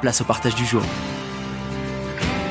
place au partage du jour.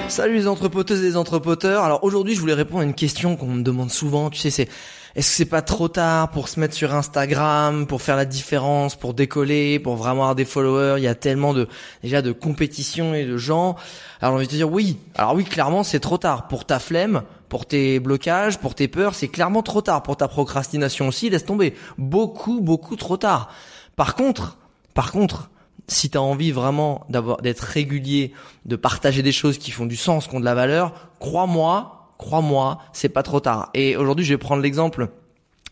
Salut les entrepoteuses et les entrepoteurs. Alors aujourd'hui, je voulais répondre à une question qu'on me demande souvent. Tu sais, c'est est-ce que c'est pas trop tard pour se mettre sur Instagram, pour faire la différence, pour décoller, pour vraiment avoir des followers? Il y a tellement de déjà de compétition et de gens. Alors j'ai envie de te dire oui. Alors oui, clairement, c'est trop tard pour ta flemme, pour tes blocages, pour tes peurs. C'est clairement trop tard pour ta procrastination aussi. Laisse tomber. Beaucoup, beaucoup trop tard. Par contre, par contre si tu as envie vraiment d'avoir d'être régulier, de partager des choses qui font du sens, qui ont de la valeur, crois-moi, crois-moi, c'est pas trop tard. Et aujourd'hui, je vais prendre l'exemple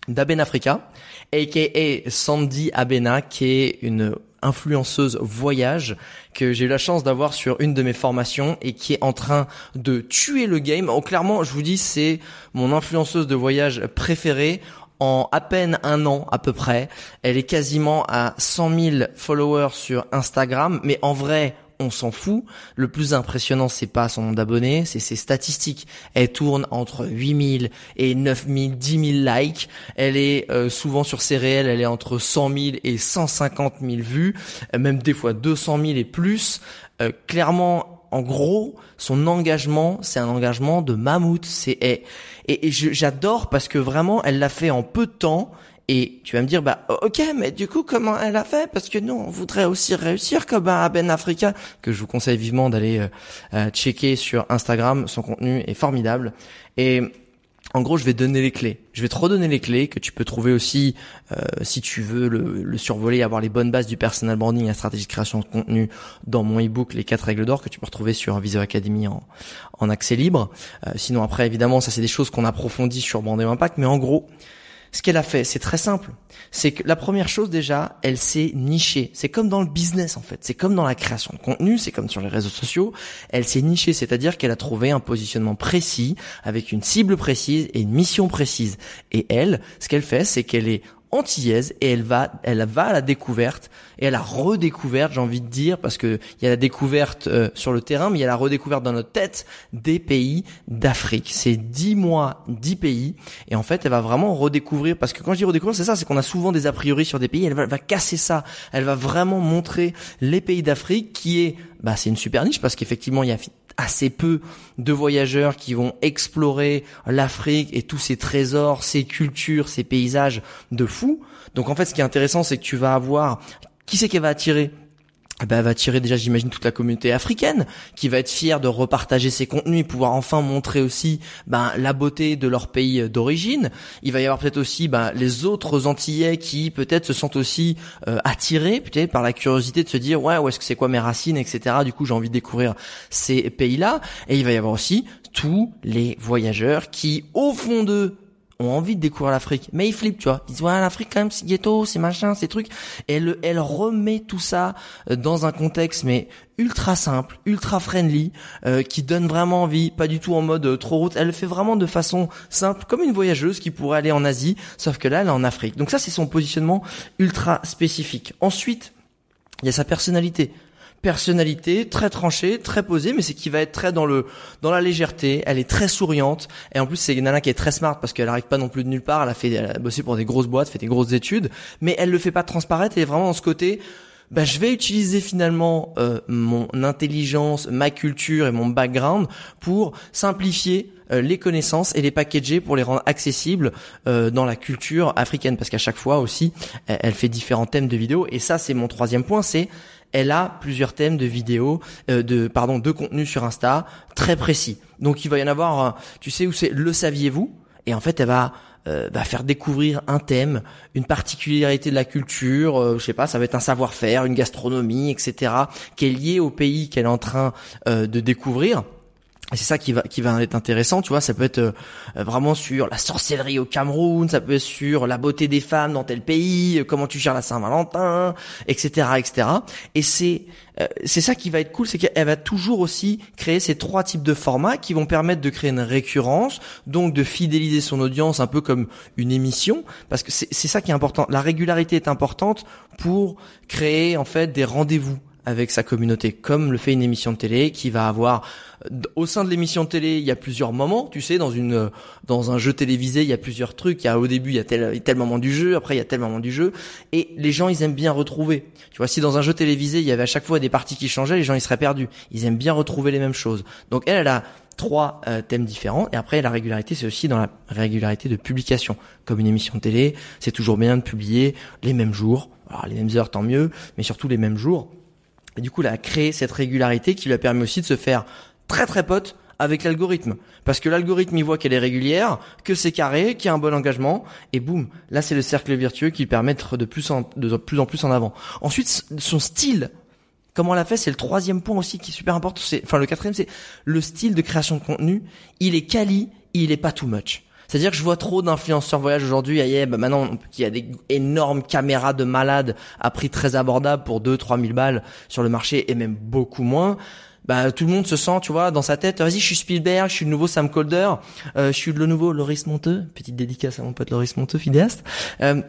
d'Aben Africa, aka Sandy Abena, qui est une influenceuse voyage que j'ai eu la chance d'avoir sur une de mes formations et qui est en train de tuer le game. Oh, clairement, je vous dis, c'est mon influenceuse de voyage préférée en à peine un an à peu près. Elle est quasiment à 100 000 followers sur Instagram, mais en vrai, on s'en fout. Le plus impressionnant, c'est pas son nombre d'abonnés, c'est ses statistiques. Elle tourne entre 8000 et 9000, 10 000 likes. Elle est euh, souvent sur ses réels, elle est entre 100 000 et 150 000 vues, euh, même des fois 200 000 et plus. Euh, clairement, en gros, son engagement, c'est un engagement de mammouth. C'est et, et, j'adore parce que vraiment, elle l'a fait en peu de temps. Et tu vas me dire, bah ok, mais du coup, comment elle a fait? Parce que nous, on voudrait aussi réussir comme à Ben Africa, que je vous conseille vivement d'aller euh, euh, checker sur Instagram. Son contenu est formidable. Et en gros, je vais donner les clés. Je vais te redonner les clés que tu peux trouver aussi euh, si tu veux le, le, survoler, avoir les bonnes bases du personal branding et la stratégie de création de contenu dans mon ebook Les 4 règles d'or que tu peux retrouver sur Visio Academy en, en accès libre. Euh, sinon après, évidemment, ça c'est des choses qu'on approfondit sur Branding Impact, mais en gros, ce qu'elle a fait, c'est très simple. C'est que la première chose déjà, elle s'est nichée. C'est comme dans le business en fait. C'est comme dans la création de contenu, c'est comme sur les réseaux sociaux. Elle s'est nichée, c'est-à-dire qu'elle a trouvé un positionnement précis, avec une cible précise et une mission précise. Et elle, ce qu'elle fait, c'est qu'elle est antillaise et elle va, elle va à la découverte et à la redécouverte, j'ai envie de dire, parce que il y a la découverte euh, sur le terrain, mais il y a la redécouverte dans notre tête des pays d'Afrique. C'est dix mois, dix pays, et en fait, elle va vraiment redécouvrir, parce que quand je dis redécouvrir, c'est ça, c'est qu'on a souvent des a priori sur des pays, elle va, va casser ça, elle va vraiment montrer les pays d'Afrique, qui est, bah, c'est une super niche, parce qu'effectivement, il y a assez peu de voyageurs qui vont explorer l'Afrique et tous ses trésors, ses cultures, ses paysages de fou. Donc en fait, ce qui est intéressant, c'est que tu vas avoir qui c'est qu'elle va attirer ben, elle va attirer déjà, j'imagine, toute la communauté africaine qui va être fière de repartager ses contenus et pouvoir enfin montrer aussi ben, la beauté de leur pays d'origine. Il va y avoir peut-être aussi ben, les autres Antillais qui peut-être se sentent aussi euh, attirés peut-être par la curiosité de se dire ouais où est-ce que c'est quoi mes racines, etc. Du coup, j'ai envie de découvrir ces pays-là. Et il va y avoir aussi tous les voyageurs qui, au fond d'eux, ont envie de découvrir l'Afrique, mais ils flippent, tu vois. Ils disent ouais, l'Afrique quand même, c'est ghetto, c'est machin, ces trucs. Et elle, elle remet tout ça euh, dans un contexte mais ultra simple, ultra friendly, euh, qui donne vraiment envie, pas du tout en mode euh, trop route. Elle le fait vraiment de façon simple, comme une voyageuse qui pourrait aller en Asie, sauf que là, elle est en Afrique. Donc ça, c'est son positionnement ultra spécifique. Ensuite, il y a sa personnalité personnalité très tranchée, très posée, mais c'est qui va être très dans le dans la légèreté. Elle est très souriante et en plus c'est nana qui est très smart parce qu'elle arrive pas non plus de nulle part. Elle a fait elle a bossé pour des grosses boîtes, fait des grosses études, mais elle le fait pas transparaître. Elle est vraiment dans ce côté. Ben, je vais utiliser finalement euh, mon intelligence, ma culture et mon background pour simplifier euh, les connaissances et les packager pour les rendre accessibles euh, dans la culture africaine parce qu'à chaque fois aussi elle, fait différents thèmes de vidéos et ça c'est mon troisième point c'est elle a plusieurs thèmes de vidéos, euh, de pardon, de contenu sur Insta très précis. Donc il va y en avoir, tu sais où c'est le saviez-vous? Et en fait, elle va euh, va faire découvrir un thème, une particularité de la culture, euh, je sais pas, ça va être un savoir-faire, une gastronomie, etc., qui est lié au pays qu'elle est en train euh, de découvrir. C'est ça qui va qui va être intéressant, tu vois, ça peut être euh, vraiment sur la sorcellerie au Cameroun, ça peut être sur la beauté des femmes dans tel pays, euh, comment tu gères la Saint-Valentin, etc., etc. Et c'est euh, c'est ça qui va être cool, c'est qu'elle va toujours aussi créer ces trois types de formats qui vont permettre de créer une récurrence, donc de fidéliser son audience un peu comme une émission, parce que c'est ça qui est important. La régularité est importante pour créer en fait des rendez-vous avec sa communauté, comme le fait une émission de télé qui va avoir au sein de l'émission de télé, il y a plusieurs moments, tu sais, dans une dans un jeu télévisé, il y a plusieurs trucs. Il y a au début, il y a tel tel moment du jeu, après il y a tel moment du jeu, et les gens ils aiment bien retrouver. Tu vois, si dans un jeu télévisé, il y avait à chaque fois des parties qui changeaient, les gens ils seraient perdus. Ils aiment bien retrouver les mêmes choses. Donc elle, elle a trois euh, thèmes différents. Et après, la régularité, c'est aussi dans la régularité de publication. Comme une émission de télé, c'est toujours bien de publier les mêmes jours. Alors les mêmes heures, tant mieux, mais surtout les mêmes jours et du coup, elle a créé cette régularité qui lui a permis aussi de se faire très très pote avec l'algorithme. Parce que l'algorithme, il voit qu'elle est régulière, que c'est carré, qu'il y a un bon engagement, et boum, là c'est le cercle vertueux qui permet d'être de plus en, de plus en plus en avant. Ensuite, son style, comment elle a fait, c'est le troisième point aussi qui est super important. C'est, enfin le quatrième, c'est le style de création de contenu. Il est quali, il est pas too much. C'est-à-dire que je vois trop d'influenceurs voyage aujourd'hui. Ah, bah maintenant, qu'il y a des énormes caméras de malades à prix très abordable pour 2-3 000 balles sur le marché et même beaucoup moins. Bah, tout le monde se sent, tu vois, dans sa tête, vas-y, je suis Spielberg, je suis le nouveau Sam Calder, euh, je suis le nouveau Loris Monteux, petite dédicace à mon pote Loris Monteux, fidéaste, euh,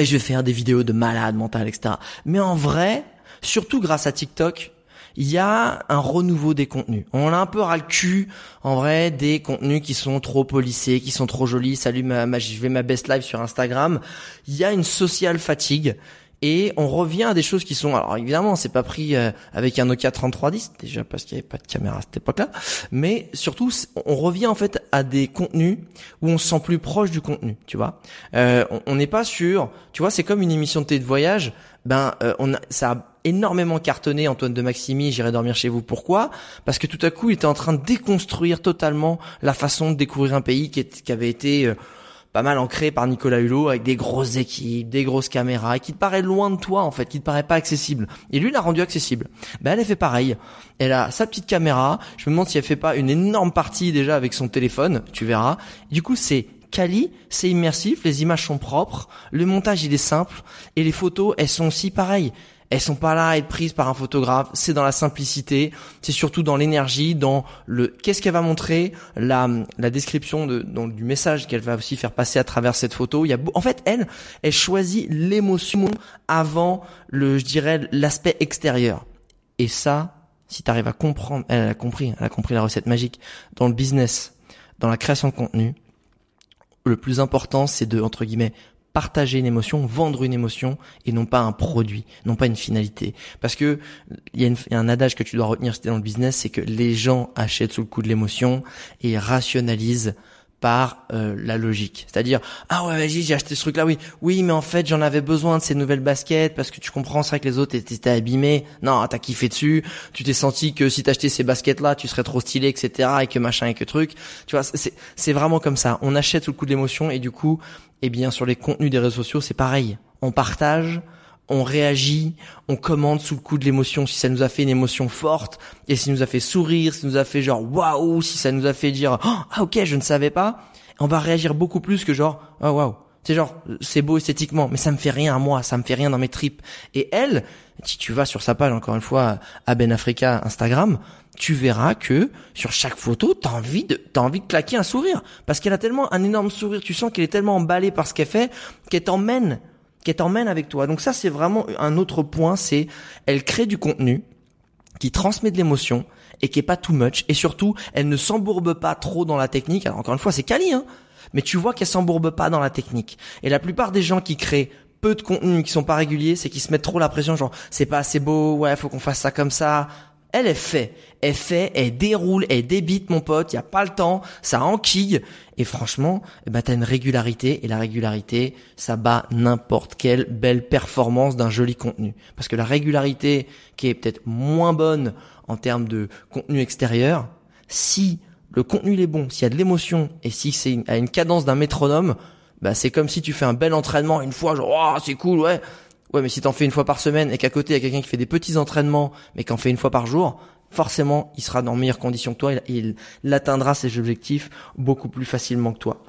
et je vais faire des vidéos de malades mentales, etc. Mais en vrai, surtout grâce à TikTok, il y a un renouveau des contenus. On a un peu ras le cul, en vrai, des contenus qui sont trop polissés, qui sont trop jolis. Salut, ma, ma, je vais ma best live sur Instagram. Il y a une sociale fatigue. Et on revient à des choses qui sont, alors évidemment, c'est pas pris euh, avec un Nokia 3310 déjà parce qu'il n'y avait pas de caméra à cette époque-là, mais surtout on revient en fait à des contenus où on se sent plus proche du contenu, tu vois. Euh, on n'est pas sûr, tu vois, c'est comme une émission de télé de voyage, ben euh, on a, ça a énormément cartonné Antoine de Maximi, j'irai dormir chez vous. Pourquoi? Parce que tout à coup, il était en train de déconstruire totalement la façon de découvrir un pays qui, qui avait été pas mal ancré par Nicolas Hulot avec des grosses équipes, des grosses caméras, et qui te paraît loin de toi en fait, qui te paraît pas accessible. Et lui, l'a rendu accessible. Ben elle, a fait pareil. Elle a sa petite caméra. Je me demande si elle fait pas une énorme partie déjà avec son téléphone. Tu verras. Du coup, c'est quali, c'est immersif, les images sont propres, le montage il est simple et les photos elles sont aussi pareilles elles sont pas là à être prises par un photographe. C'est dans la simplicité. C'est surtout dans l'énergie, dans le qu'est-ce qu'elle va montrer, la, la description de, du message qu'elle va aussi faire passer à travers cette photo. Il y a, en fait, elle, elle choisit l'émotion avant le, je dirais, l'aspect extérieur. Et ça, si tu arrives à comprendre, elle a compris, elle a compris la recette magique dans le business, dans la création de contenu. Le plus important, c'est de entre guillemets partager une émotion, vendre une émotion et non pas un produit, non pas une finalité. Parce que il y, a un adage que tu dois retenir si dans le business, c'est que les gens achètent sous le coup de l'émotion et rationalisent par euh, la logique. C'est-à-dire ah ouais vas-y j'ai acheté ce truc là oui. Oui mais en fait j'en avais besoin de ces nouvelles baskets parce que tu comprends c'est vrai que les autres étaient abîmés. Non t'as kiffé dessus. Tu t'es senti que si t'achetais ces baskets là tu serais trop stylé etc et que machin et que truc. Tu vois c'est c'est vraiment comme ça. On achète sous le coup de l'émotion et du coup eh bien sur les contenus des réseaux sociaux c'est pareil. On partage on réagit, on commande sous le coup de l'émotion, si ça nous a fait une émotion forte, et si ça nous a fait sourire, si ça nous a fait genre waouh, si ça nous a fait dire oh, ah ok je ne savais pas, on va réagir beaucoup plus que genre oh waouh. C'est genre c'est beau esthétiquement, mais ça me fait rien à moi, ça me fait rien dans mes tripes. Et elle, si tu vas sur sa page encore une fois à Ben Africa Instagram, tu verras que sur chaque photo, t'as envie de t'as envie de claquer un sourire parce qu'elle a tellement un énorme sourire, tu sens qu'elle est tellement emballée par ce qu'elle fait qu'elle t'emmène qu'elle t'emmène avec toi. Donc ça, c'est vraiment un autre point, c'est elle crée du contenu qui transmet de l'émotion et qui est pas too much. Et surtout, elle ne s'embourbe pas trop dans la technique. Alors encore une fois, c'est quali, hein. Mais tu vois qu'elle s'embourbe pas dans la technique. Et la plupart des gens qui créent peu de contenu, qui sont pas réguliers, c'est qu'ils se mettent trop la pression, genre c'est pas assez beau, ouais, faut qu'on fasse ça comme ça. Elle, est fait. Elle fait, elle déroule, elle débite, mon pote. Il y a pas le temps. Ça enquille. Et franchement, eh ben, t'as une régularité. Et la régularité, ça bat n'importe quelle belle performance d'un joli contenu. Parce que la régularité, qui est peut-être moins bonne en termes de contenu extérieur, si le contenu est bon, s'il y a de l'émotion et si c'est à une cadence d'un métronome, bah c'est comme si tu fais un bel entraînement une fois, genre oh, c'est cool, ouais. Ouais, mais si t'en fais une fois par semaine et qu'à côté il y a quelqu'un qui fait des petits entraînements mais qui en fait une fois par jour, forcément il sera dans meilleures conditions que toi, il, il atteindra ses objectifs beaucoup plus facilement que toi.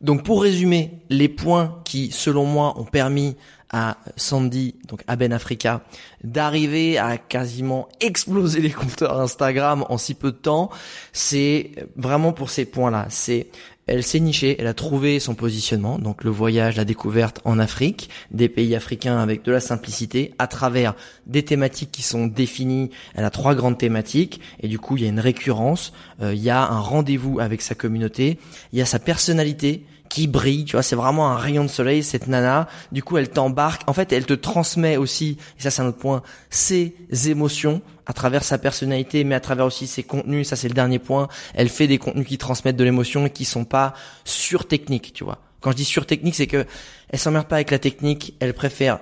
Donc pour résumer, les points qui, selon moi, ont permis à Sandy, donc à Ben Africa, d'arriver à quasiment exploser les compteurs Instagram en si peu de temps, c'est vraiment pour ces points-là. C'est elle s'est nichée, elle a trouvé son positionnement, donc le voyage, la découverte en Afrique, des pays africains avec de la simplicité, à travers des thématiques qui sont définies. Elle a trois grandes thématiques, et du coup il y a une récurrence, euh, il y a un rendez-vous avec sa communauté, il y a sa personnalité qui brille, tu vois, c'est vraiment un rayon de soleil cette nana. Du coup, elle t'embarque. En fait, elle te transmet aussi, et ça c'est un autre point, ses émotions à travers sa personnalité, mais à travers aussi ses contenus. Ça c'est le dernier point. Elle fait des contenus qui transmettent de l'émotion et qui sont pas sur technique, tu vois. Quand je dis sur technique, c'est que elle s'emmerde pas avec la technique. Elle préfère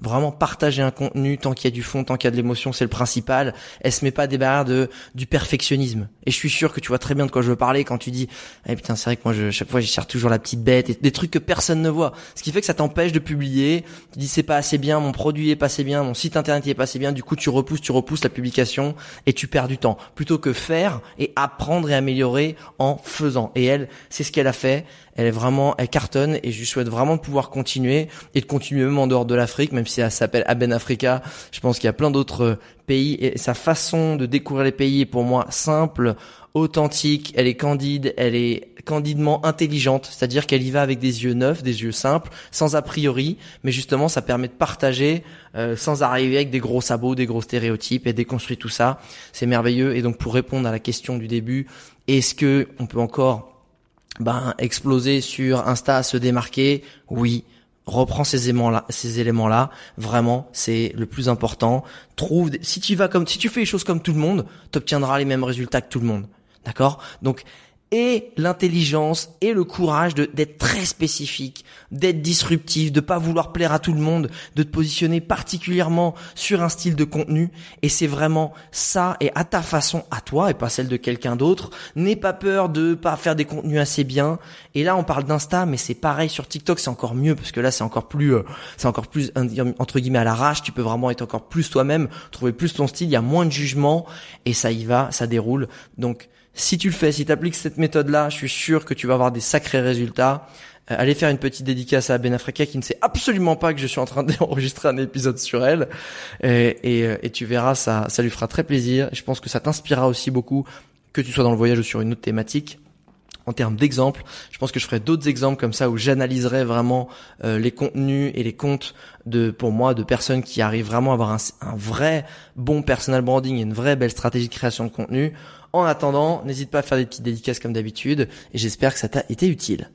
vraiment partager un contenu tant qu'il y a du fond, tant qu'il y a de l'émotion, c'est le principal. Elle se met pas des barrières de du perfectionnisme. Et je suis sûr que tu vois très bien de quoi je veux parler quand tu dis "Eh putain, c'est vrai que moi je, chaque fois j'y cherche toujours la petite bête et des trucs que personne ne voit." Ce qui fait que ça t'empêche de publier. Tu dis "C'est pas assez bien, mon produit est pas assez bien, mon site internet est pas assez bien." Du coup, tu repousses, tu repousses la publication et tu perds du temps plutôt que faire et apprendre et améliorer en faisant. Et elle, c'est ce qu'elle a fait elle est vraiment, elle cartonne et je souhaite vraiment pouvoir continuer et de continuer même en dehors de l'Afrique, même si elle s'appelle Aben Africa. Je pense qu'il y a plein d'autres pays et sa façon de découvrir les pays est pour moi simple, authentique, elle est candide, elle est candidement intelligente, c'est-à-dire qu'elle y va avec des yeux neufs, des yeux simples, sans a priori, mais justement ça permet de partager euh, sans arriver avec des gros sabots, des gros stéréotypes et déconstruire tout ça. C'est merveilleux et donc pour répondre à la question du début, est-ce que on peut encore ben exploser sur Insta, se démarquer, oui, reprends ces éléments-là, ces éléments-là. Vraiment, c'est le plus important. Trouve, si tu vas comme, si tu fais les choses comme tout le monde, tu obtiendras les mêmes résultats que tout le monde. D'accord? Donc, et l'intelligence et le courage d'être très spécifique, d'être disruptif, de pas vouloir plaire à tout le monde, de te positionner particulièrement sur un style de contenu et c'est vraiment ça et à ta façon à toi et pas celle de quelqu'un d'autre. N'aie pas peur de pas faire des contenus assez bien et là on parle d'Insta mais c'est pareil sur TikTok, c'est encore mieux parce que là c'est encore plus euh, c'est encore plus entre guillemets à l'arrache, tu peux vraiment être encore plus toi-même, trouver plus ton style, il y a moins de jugement et ça y va, ça déroule. Donc si tu le fais, si tu appliques cette méthode-là, je suis sûr que tu vas avoir des sacrés résultats. Euh, allez faire une petite dédicace à Ben Africa qui ne sait absolument pas que je suis en train d'enregistrer un épisode sur elle. Euh, et, tu verras, ça, ça lui fera très plaisir. Je pense que ça t'inspirera aussi beaucoup, que tu sois dans le voyage ou sur une autre thématique en termes d'exemples. Je pense que je ferai d'autres exemples comme ça où j'analyserai vraiment euh, les contenus et les comptes de, pour moi, de personnes qui arrivent vraiment à avoir un, un vrai bon personal branding et une vraie belle stratégie de création de contenu. En attendant, n'hésite pas à faire des petites dédicaces comme d'habitude et j'espère que ça t'a été utile.